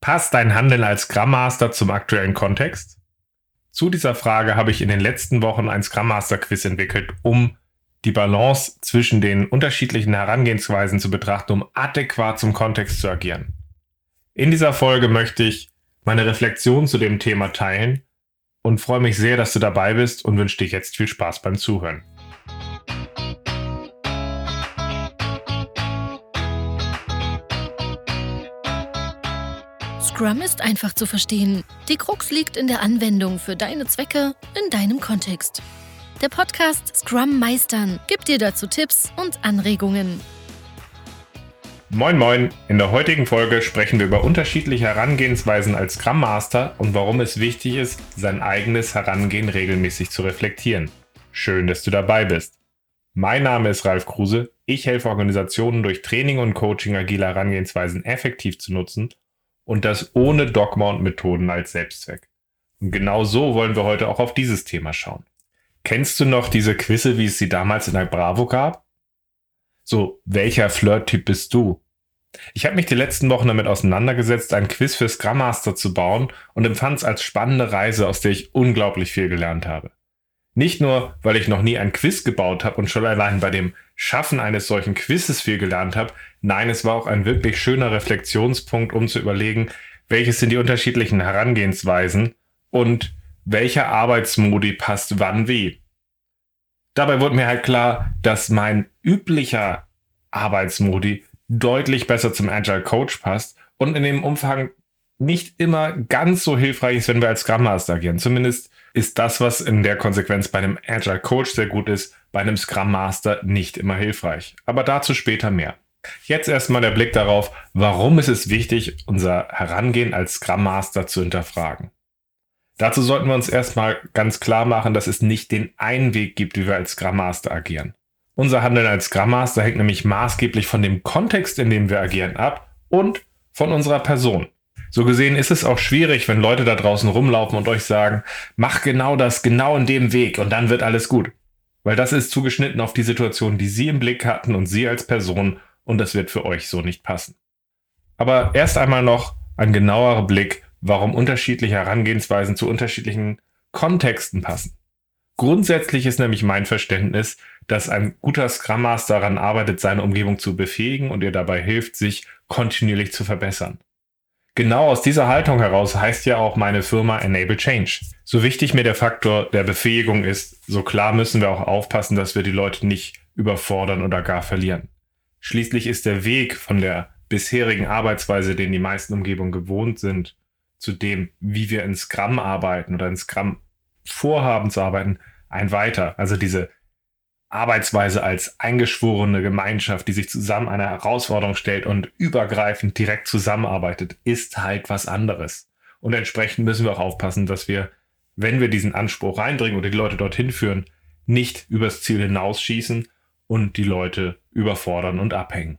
Passt dein Handeln als Scrum Master zum aktuellen Kontext? Zu dieser Frage habe ich in den letzten Wochen ein Scrum Master Quiz entwickelt, um die Balance zwischen den unterschiedlichen Herangehensweisen zu betrachten, um adäquat zum Kontext zu agieren. In dieser Folge möchte ich meine Reflexion zu dem Thema teilen und freue mich sehr, dass du dabei bist und wünsche dir jetzt viel Spaß beim Zuhören. Scrum ist einfach zu verstehen. Die Krux liegt in der Anwendung für deine Zwecke in deinem Kontext. Der Podcast Scrum Meistern gibt dir dazu Tipps und Anregungen. Moin Moin, in der heutigen Folge sprechen wir über unterschiedliche Herangehensweisen als Scrum Master und warum es wichtig ist, sein eigenes Herangehen regelmäßig zu reflektieren. Schön, dass du dabei bist. Mein Name ist Ralf Kruse. Ich helfe Organisationen durch Training und Coaching agile Herangehensweisen effektiv zu nutzen und das ohne Dogma und Methoden als Selbstzweck. Und genau so wollen wir heute auch auf dieses Thema schauen. Kennst du noch diese Quizze, wie es sie damals in der Bravo gab? So, welcher Flirt-Typ bist du? Ich habe mich die letzten Wochen damit auseinandergesetzt, ein Quiz für Scrum Master zu bauen und empfand es als spannende Reise, aus der ich unglaublich viel gelernt habe. Nicht nur, weil ich noch nie ein Quiz gebaut habe und schon allein bei dem Schaffen eines solchen Quizzes viel gelernt habe, nein, es war auch ein wirklich schöner Reflexionspunkt, um zu überlegen, welches sind die unterschiedlichen Herangehensweisen und welcher Arbeitsmodi passt wann wie. Dabei wurde mir halt klar, dass mein üblicher Arbeitsmodi deutlich besser zum Agile Coach passt und in dem Umfang nicht immer ganz so hilfreich ist, wenn wir als Scrum Master agieren. Zumindest ist das, was in der Konsequenz bei einem Agile Coach sehr gut ist, bei einem Scrum Master nicht immer hilfreich. Aber dazu später mehr. Jetzt erstmal der Blick darauf, warum ist es wichtig, unser Herangehen als Scrum Master zu hinterfragen. Dazu sollten wir uns erstmal ganz klar machen, dass es nicht den einen Weg gibt, wie wir als Scrum Master agieren. Unser Handeln als Scrum Master hängt nämlich maßgeblich von dem Kontext, in dem wir agieren, ab und von unserer Person. So gesehen ist es auch schwierig, wenn Leute da draußen rumlaufen und euch sagen, mach genau das, genau in dem Weg und dann wird alles gut. Weil das ist zugeschnitten auf die Situation, die Sie im Blick hatten und Sie als Person und das wird für euch so nicht passen. Aber erst einmal noch ein genauerer Blick, warum unterschiedliche Herangehensweisen zu unterschiedlichen Kontexten passen. Grundsätzlich ist nämlich mein Verständnis, dass ein guter Scrum Master daran arbeitet, seine Umgebung zu befähigen und ihr dabei hilft, sich kontinuierlich zu verbessern. Genau aus dieser Haltung heraus heißt ja auch meine Firma Enable Change. So wichtig mir der Faktor der Befähigung ist, so klar müssen wir auch aufpassen, dass wir die Leute nicht überfordern oder gar verlieren. Schließlich ist der Weg von der bisherigen Arbeitsweise, den die meisten Umgebungen gewohnt sind, zu dem, wie wir in Scrum arbeiten oder in Scrum vorhaben zu arbeiten, ein weiter. Also diese Arbeitsweise als eingeschworene Gemeinschaft, die sich zusammen einer Herausforderung stellt und übergreifend direkt zusammenarbeitet, ist halt was anderes. Und entsprechend müssen wir auch aufpassen, dass wir, wenn wir diesen Anspruch reindringen oder die Leute dorthin führen, nicht übers Ziel hinausschießen und die Leute überfordern und abhängen.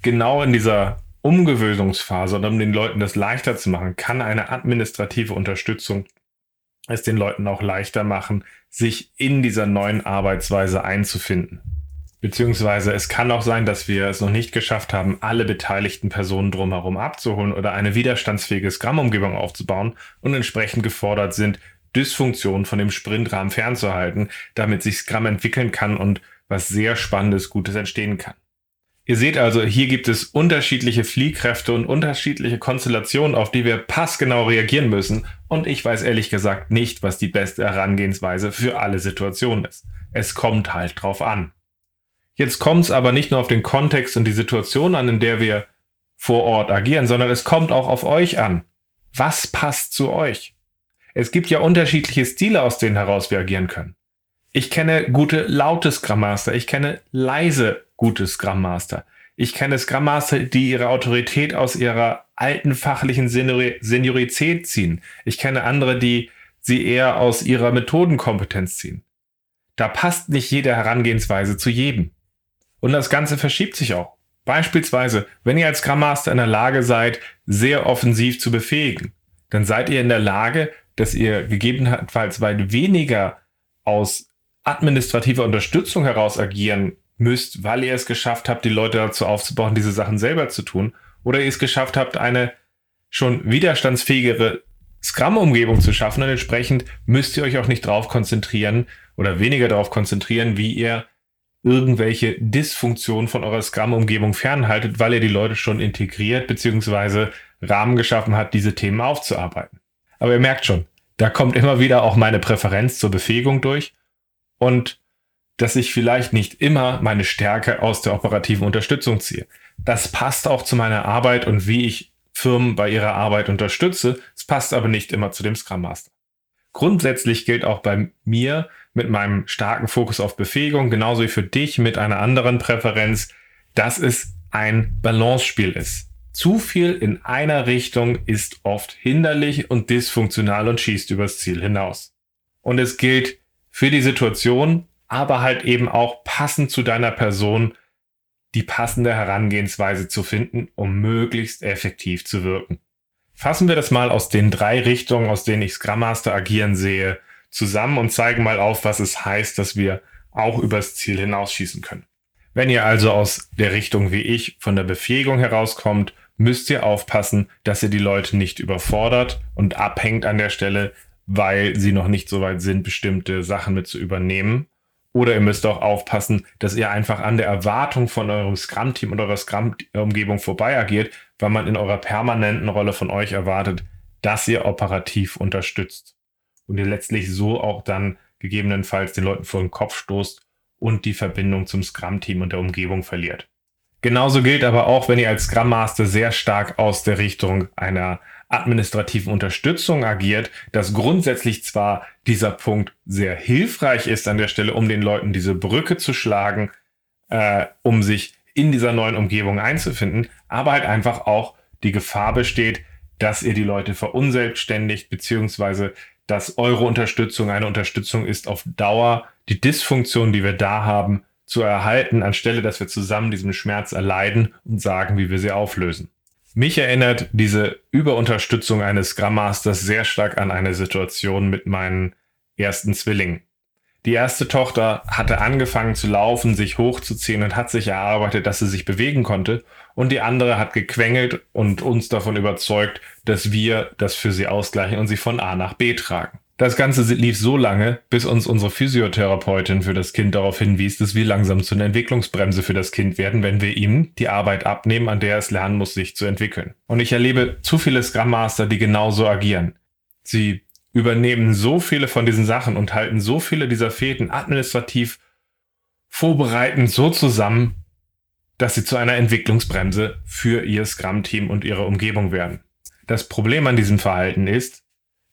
Genau in dieser Umgewöhnungsphase und um den Leuten das leichter zu machen, kann eine administrative Unterstützung es den Leuten auch leichter machen, sich in dieser neuen Arbeitsweise einzufinden. Beziehungsweise es kann auch sein, dass wir es noch nicht geschafft haben, alle beteiligten Personen drumherum abzuholen oder eine widerstandsfähige Scrum-Umgebung aufzubauen und entsprechend gefordert sind, Dysfunktionen von dem Sprintrahmen fernzuhalten, damit sich Scrum entwickeln kann und was sehr Spannendes, Gutes entstehen kann. Ihr seht also, hier gibt es unterschiedliche Fliehkräfte und unterschiedliche Konstellationen, auf die wir passgenau reagieren müssen. Und ich weiß ehrlich gesagt nicht, was die beste Herangehensweise für alle Situationen ist. Es kommt halt drauf an. Jetzt kommt es aber nicht nur auf den Kontext und die Situation an, in der wir vor Ort agieren, sondern es kommt auch auf euch an. Was passt zu euch? Es gibt ja unterschiedliche Stile, aus denen heraus wir agieren können. Ich kenne gute laute Scrum Master, ich kenne leise gute Scrum Master. Ich kenne Scrum Master, die ihre Autorität aus ihrer alten fachlichen Seniori Seniorität ziehen. Ich kenne andere, die sie eher aus ihrer Methodenkompetenz ziehen. Da passt nicht jede Herangehensweise zu jedem. Und das Ganze verschiebt sich auch. Beispielsweise, wenn ihr als Scrum Master in der Lage seid, sehr offensiv zu befähigen, dann seid ihr in der Lage, dass ihr gegebenenfalls weit weniger aus administrativer Unterstützung heraus agieren müsst, weil ihr es geschafft habt, die Leute dazu aufzubauen, diese Sachen selber zu tun, oder ihr es geschafft habt, eine schon widerstandsfähigere Scrum-Umgebung zu schaffen und entsprechend müsst ihr euch auch nicht darauf konzentrieren oder weniger darauf konzentrieren, wie ihr irgendwelche Dysfunktionen von eurer Scrum-Umgebung fernhaltet, weil ihr die Leute schon integriert bzw. Rahmen geschaffen hat, diese Themen aufzuarbeiten. Aber ihr merkt schon, da kommt immer wieder auch meine Präferenz zur Befähigung durch und dass ich vielleicht nicht immer meine Stärke aus der operativen Unterstützung ziehe. Das passt auch zu meiner Arbeit und wie ich Firmen bei ihrer Arbeit unterstütze. Es passt aber nicht immer zu dem Scrum Master. Grundsätzlich gilt auch bei mir mit meinem starken Fokus auf Befähigung, genauso wie für dich mit einer anderen Präferenz, dass es ein Balance-Spiel ist. Zu viel in einer Richtung ist oft hinderlich und dysfunktional und schießt übers Ziel hinaus. Und es gilt für die Situation, aber halt eben auch passend zu deiner Person die passende Herangehensweise zu finden, um möglichst effektiv zu wirken. Fassen wir das mal aus den drei Richtungen, aus denen ich Scrum Master agieren sehe, zusammen und zeigen mal auf, was es heißt, dass wir auch übers Ziel hinausschießen können. Wenn ihr also aus der Richtung wie ich von der Befähigung herauskommt, müsst ihr aufpassen, dass ihr die Leute nicht überfordert und abhängt an der Stelle, weil sie noch nicht so weit sind, bestimmte Sachen mit zu übernehmen. Oder ihr müsst auch aufpassen, dass ihr einfach an der Erwartung von eurem Scrum-Team und eurer Scrum-Umgebung vorbei agiert, weil man in eurer permanenten Rolle von euch erwartet, dass ihr operativ unterstützt. Und ihr letztlich so auch dann gegebenenfalls den Leuten vor den Kopf stoßt und die Verbindung zum Scrum-Team und der Umgebung verliert. Genauso gilt aber auch, wenn ihr als Scrum Master sehr stark aus der Richtung einer administrativen Unterstützung agiert, dass grundsätzlich zwar dieser Punkt sehr hilfreich ist an der Stelle, um den Leuten diese Brücke zu schlagen, äh, um sich in dieser neuen Umgebung einzufinden, aber halt einfach auch die Gefahr besteht, dass ihr die Leute verunselbstständigt, beziehungsweise dass eure Unterstützung eine Unterstützung ist auf Dauer, die Dysfunktion, die wir da haben, zu erhalten, anstelle dass wir zusammen diesen Schmerz erleiden und sagen, wie wir sie auflösen. Mich erinnert diese Überunterstützung eines Scrum Masters sehr stark an eine Situation mit meinen ersten Zwillingen. Die erste Tochter hatte angefangen zu laufen, sich hochzuziehen und hat sich erarbeitet, dass sie sich bewegen konnte. Und die andere hat gequengelt und uns davon überzeugt, dass wir das für sie ausgleichen und sie von A nach B tragen. Das Ganze lief so lange, bis uns unsere Physiotherapeutin für das Kind darauf hinwies, dass wir langsam zu einer Entwicklungsbremse für das Kind werden, wenn wir ihm die Arbeit abnehmen, an der es lernen muss, sich zu entwickeln. Und ich erlebe zu viele Scrum Master, die genauso agieren. Sie übernehmen so viele von diesen Sachen und halten so viele dieser Fäden administrativ vorbereiten so zusammen, dass sie zu einer Entwicklungsbremse für ihr Scrum-Team und ihre Umgebung werden. Das Problem an diesem Verhalten ist,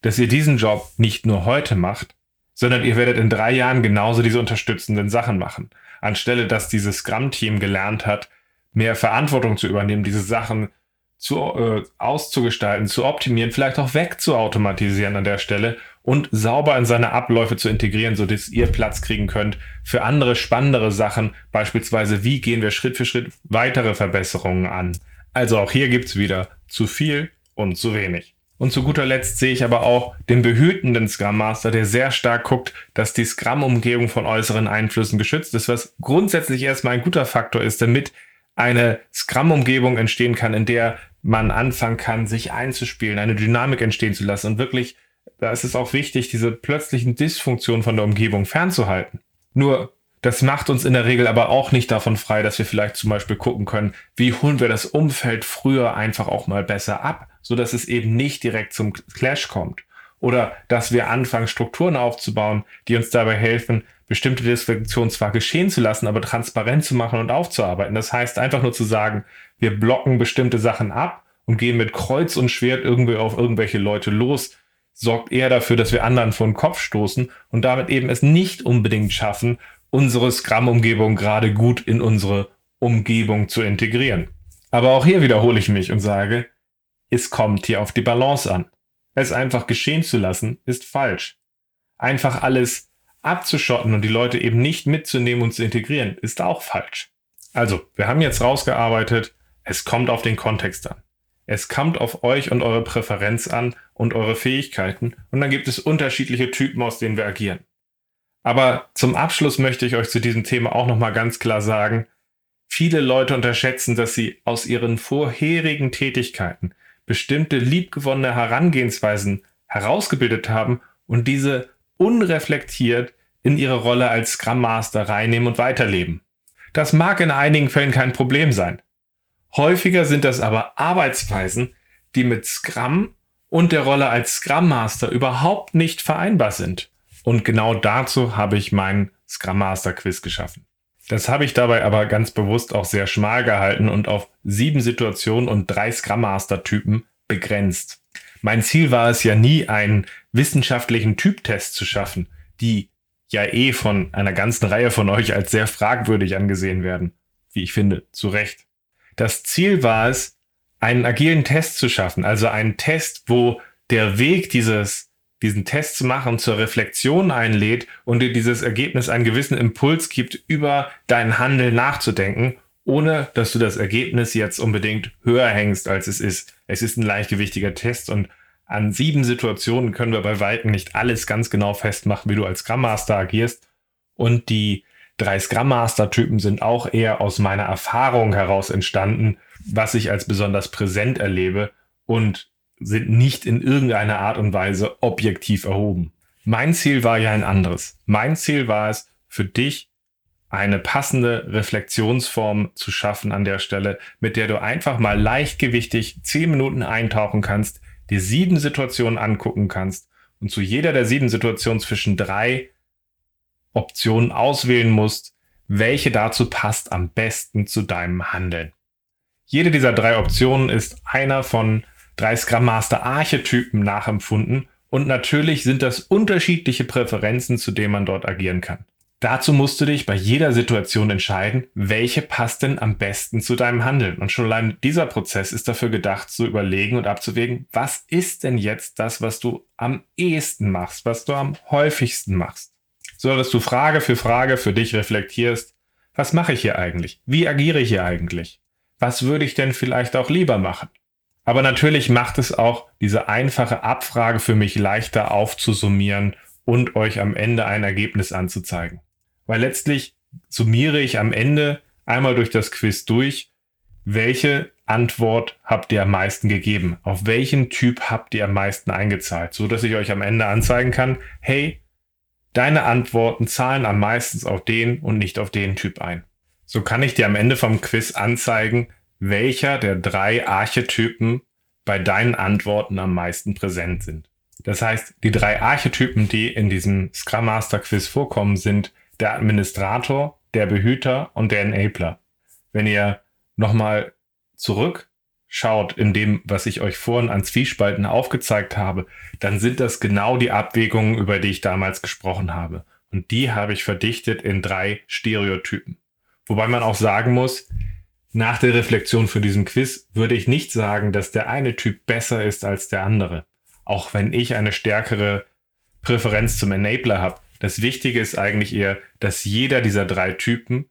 dass ihr diesen Job nicht nur heute macht, sondern ihr werdet in drei Jahren genauso diese unterstützenden Sachen machen. Anstelle, dass dieses Scrum-Team gelernt hat, mehr Verantwortung zu übernehmen, diese Sachen zu, äh, auszugestalten, zu optimieren, vielleicht auch wegzuautomatisieren an der Stelle und sauber in seine Abläufe zu integrieren, so dass ihr Platz kriegen könnt für andere spannendere Sachen, beispielsweise wie gehen wir Schritt für Schritt weitere Verbesserungen an. Also auch hier gibt's wieder zu viel und zu wenig. Und zu guter Letzt sehe ich aber auch den behütenden Scrum Master, der sehr stark guckt, dass die Scrum-Umgebung von äußeren Einflüssen geschützt ist, was grundsätzlich erstmal ein guter Faktor ist, damit eine Scrum-Umgebung entstehen kann, in der man anfangen kann, sich einzuspielen, eine Dynamik entstehen zu lassen und wirklich, da ist es auch wichtig, diese plötzlichen Dysfunktionen von der Umgebung fernzuhalten. Nur das macht uns in der Regel aber auch nicht davon frei, dass wir vielleicht zum Beispiel gucken können, wie holen wir das Umfeld früher einfach auch mal besser ab, so dass es eben nicht direkt zum Clash kommt. Oder dass wir anfangen, Strukturen aufzubauen, die uns dabei helfen, bestimmte Dysfunktionen zwar geschehen zu lassen, aber transparent zu machen und aufzuarbeiten. Das heißt einfach nur zu sagen, wir blocken bestimmte Sachen ab und gehen mit Kreuz und Schwert irgendwie auf irgendwelche Leute los, sorgt eher dafür, dass wir anderen vor den Kopf stoßen und damit eben es nicht unbedingt schaffen, unsere Scrum-Umgebung gerade gut in unsere Umgebung zu integrieren. Aber auch hier wiederhole ich mich und sage, es kommt hier auf die Balance an. Es einfach geschehen zu lassen, ist falsch. Einfach alles abzuschotten und die Leute eben nicht mitzunehmen und zu integrieren, ist auch falsch. Also, wir haben jetzt rausgearbeitet, es kommt auf den Kontext an. Es kommt auf euch und eure Präferenz an und eure Fähigkeiten und dann gibt es unterschiedliche Typen, aus denen wir agieren. Aber zum Abschluss möchte ich euch zu diesem Thema auch nochmal ganz klar sagen, viele Leute unterschätzen, dass sie aus ihren vorherigen Tätigkeiten bestimmte liebgewonnene Herangehensweisen herausgebildet haben und diese unreflektiert in ihre Rolle als Scrum Master reinnehmen und weiterleben. Das mag in einigen Fällen kein Problem sein. Häufiger sind das aber Arbeitsweisen, die mit Scrum und der Rolle als Scrum Master überhaupt nicht vereinbar sind. Und genau dazu habe ich meinen Scrum Master Quiz geschaffen. Das habe ich dabei aber ganz bewusst auch sehr schmal gehalten und auf sieben Situationen und drei Scrum Master Typen begrenzt. Mein Ziel war es ja nie, einen wissenschaftlichen Typtest zu schaffen, die ja eh von einer ganzen Reihe von euch als sehr fragwürdig angesehen werden. Wie ich finde, zu Recht. Das Ziel war es, einen agilen Test zu schaffen, also einen Test, wo der Weg dieses, diesen Test zu machen zur Reflexion einlädt und dir dieses Ergebnis einen gewissen Impuls gibt, über dein Handeln nachzudenken, ohne dass du das Ergebnis jetzt unbedingt höher hängst, als es ist. Es ist ein leichtgewichtiger Test und an sieben Situationen können wir bei Weitem nicht alles ganz genau festmachen, wie du als Scrum Master agierst. Und die drei Scrum Master Typen sind auch eher aus meiner Erfahrung heraus entstanden, was ich als besonders präsent erlebe und sind nicht in irgendeiner Art und Weise objektiv erhoben. Mein Ziel war ja ein anderes. Mein Ziel war es, für dich eine passende Reflexionsform zu schaffen an der Stelle, mit der du einfach mal leichtgewichtig zehn Minuten eintauchen kannst, dir sieben Situationen angucken kannst und zu jeder der sieben Situationen zwischen drei Optionen auswählen musst, welche dazu passt am besten zu deinem Handeln. Jede dieser drei Optionen ist einer von drei Scrum Master Archetypen nachempfunden und natürlich sind das unterschiedliche Präferenzen, zu denen man dort agieren kann. Dazu musst du dich bei jeder Situation entscheiden, welche passt denn am besten zu deinem Handeln. Und schon allein dieser Prozess ist dafür gedacht, zu überlegen und abzuwägen, was ist denn jetzt das, was du am ehesten machst, was du am häufigsten machst. So dass du Frage für Frage für dich reflektierst, was mache ich hier eigentlich? Wie agiere ich hier eigentlich? Was würde ich denn vielleicht auch lieber machen? Aber natürlich macht es auch diese einfache Abfrage für mich leichter aufzusummieren und euch am Ende ein Ergebnis anzuzeigen weil letztlich summiere ich am Ende einmal durch das Quiz durch, welche Antwort habt ihr am meisten gegeben? Auf welchen Typ habt ihr am meisten eingezahlt? So dass ich euch am Ende anzeigen kann, hey, deine Antworten zahlen am meisten auf den und nicht auf den Typ ein. So kann ich dir am Ende vom Quiz anzeigen, welcher der drei Archetypen bei deinen Antworten am meisten präsent sind. Das heißt, die drei Archetypen, die in diesem Scrum Master Quiz vorkommen, sind der Administrator, der Behüter und der Enabler. Wenn ihr nochmal zurückschaut in dem, was ich euch vorhin an Zwiespalten aufgezeigt habe, dann sind das genau die Abwägungen, über die ich damals gesprochen habe. Und die habe ich verdichtet in drei Stereotypen. Wobei man auch sagen muss, nach der Reflexion für diesen Quiz würde ich nicht sagen, dass der eine Typ besser ist als der andere. Auch wenn ich eine stärkere Präferenz zum Enabler habe, das Wichtige ist eigentlich eher, dass jeder dieser drei Typen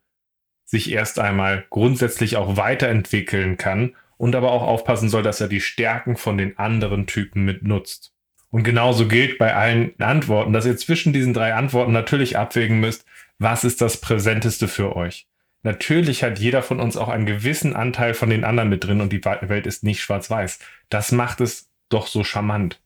sich erst einmal grundsätzlich auch weiterentwickeln kann und aber auch aufpassen soll, dass er die Stärken von den anderen Typen mitnutzt. Und genauso gilt bei allen Antworten, dass ihr zwischen diesen drei Antworten natürlich abwägen müsst, was ist das Präsenteste für euch. Natürlich hat jeder von uns auch einen gewissen Anteil von den anderen mit drin und die Welt ist nicht schwarz-weiß. Das macht es doch so charmant.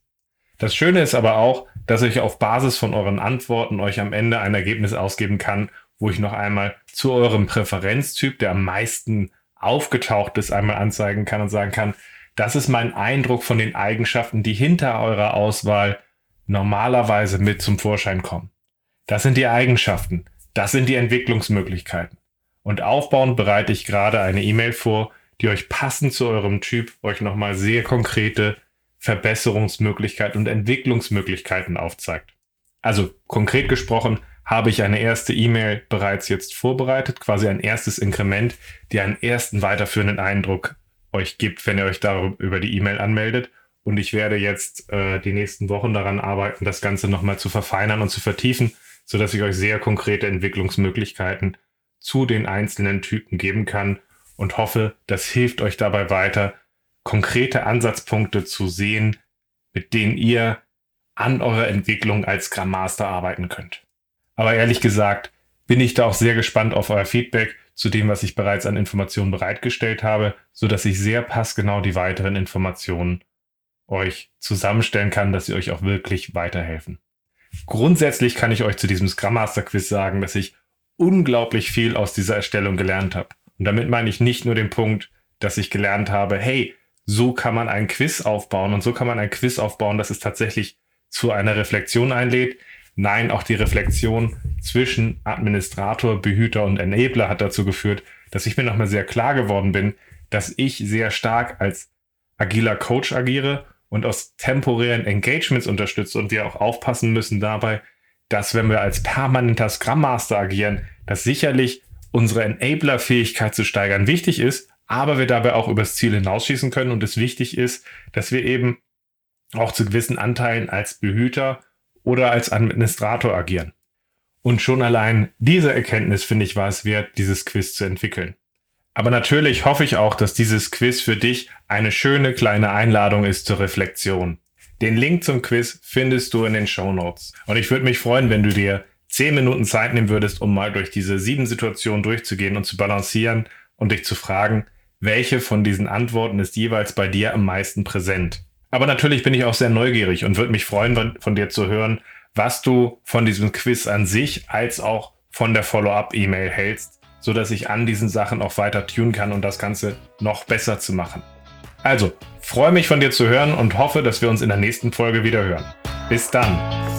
Das Schöne ist aber auch, dass ich auf Basis von euren Antworten euch am Ende ein Ergebnis ausgeben kann, wo ich noch einmal zu eurem Präferenztyp, der am meisten aufgetaucht ist, einmal anzeigen kann und sagen kann, das ist mein Eindruck von den Eigenschaften, die hinter eurer Auswahl normalerweise mit zum Vorschein kommen. Das sind die Eigenschaften, das sind die Entwicklungsmöglichkeiten. Und aufbauend bereite ich gerade eine E-Mail vor, die euch passend zu eurem Typ euch nochmal sehr konkrete Verbesserungsmöglichkeiten und Entwicklungsmöglichkeiten aufzeigt. Also konkret gesprochen habe ich eine erste E-Mail bereits jetzt vorbereitet, quasi ein erstes Inkrement, die einen ersten weiterführenden Eindruck euch gibt, wenn ihr euch darüber über die E-Mail anmeldet. Und ich werde jetzt äh, die nächsten Wochen daran arbeiten, das Ganze nochmal zu verfeinern und zu vertiefen, sodass ich euch sehr konkrete Entwicklungsmöglichkeiten zu den einzelnen Typen geben kann und hoffe, das hilft euch dabei weiter, konkrete Ansatzpunkte zu sehen, mit denen ihr an eurer Entwicklung als Scrum Master arbeiten könnt. Aber ehrlich gesagt, bin ich da auch sehr gespannt auf euer Feedback zu dem, was ich bereits an Informationen bereitgestellt habe, so dass ich sehr passgenau die weiteren Informationen euch zusammenstellen kann, dass sie euch auch wirklich weiterhelfen. Grundsätzlich kann ich euch zu diesem Scrum Master Quiz sagen, dass ich unglaublich viel aus dieser Erstellung gelernt habe. Und damit meine ich nicht nur den Punkt, dass ich gelernt habe, hey, so kann man ein Quiz aufbauen und so kann man ein Quiz aufbauen, dass es tatsächlich zu einer Reflexion einlädt. Nein, auch die Reflexion zwischen Administrator, Behüter und Enabler hat dazu geführt, dass ich mir nochmal sehr klar geworden bin, dass ich sehr stark als agiler Coach agiere und aus temporären Engagements unterstütze und wir auch aufpassen müssen dabei, dass wenn wir als permanenter Scrum Master agieren, dass sicherlich unsere Enabler-Fähigkeit zu steigern wichtig ist, aber wir dabei auch übers Ziel hinausschießen können und es wichtig ist, dass wir eben auch zu gewissen Anteilen als Behüter oder als Administrator agieren. Und schon allein diese Erkenntnis, finde ich, war es wert, dieses Quiz zu entwickeln. Aber natürlich hoffe ich auch, dass dieses Quiz für dich eine schöne kleine Einladung ist zur Reflexion. Den Link zum Quiz findest du in den Show Notes. Und ich würde mich freuen, wenn du dir 10 Minuten Zeit nehmen würdest, um mal durch diese sieben Situationen durchzugehen und zu balancieren und dich zu fragen, welche von diesen Antworten ist jeweils bei dir am meisten präsent. Aber natürlich bin ich auch sehr neugierig und würde mich freuen, von dir zu hören, was du von diesem Quiz an sich als auch von der Follow-up-E-Mail hältst so dass ich an diesen Sachen auch weiter tun kann und das Ganze noch besser zu machen. Also, freue mich von dir zu hören und hoffe, dass wir uns in der nächsten Folge wieder hören. Bis dann!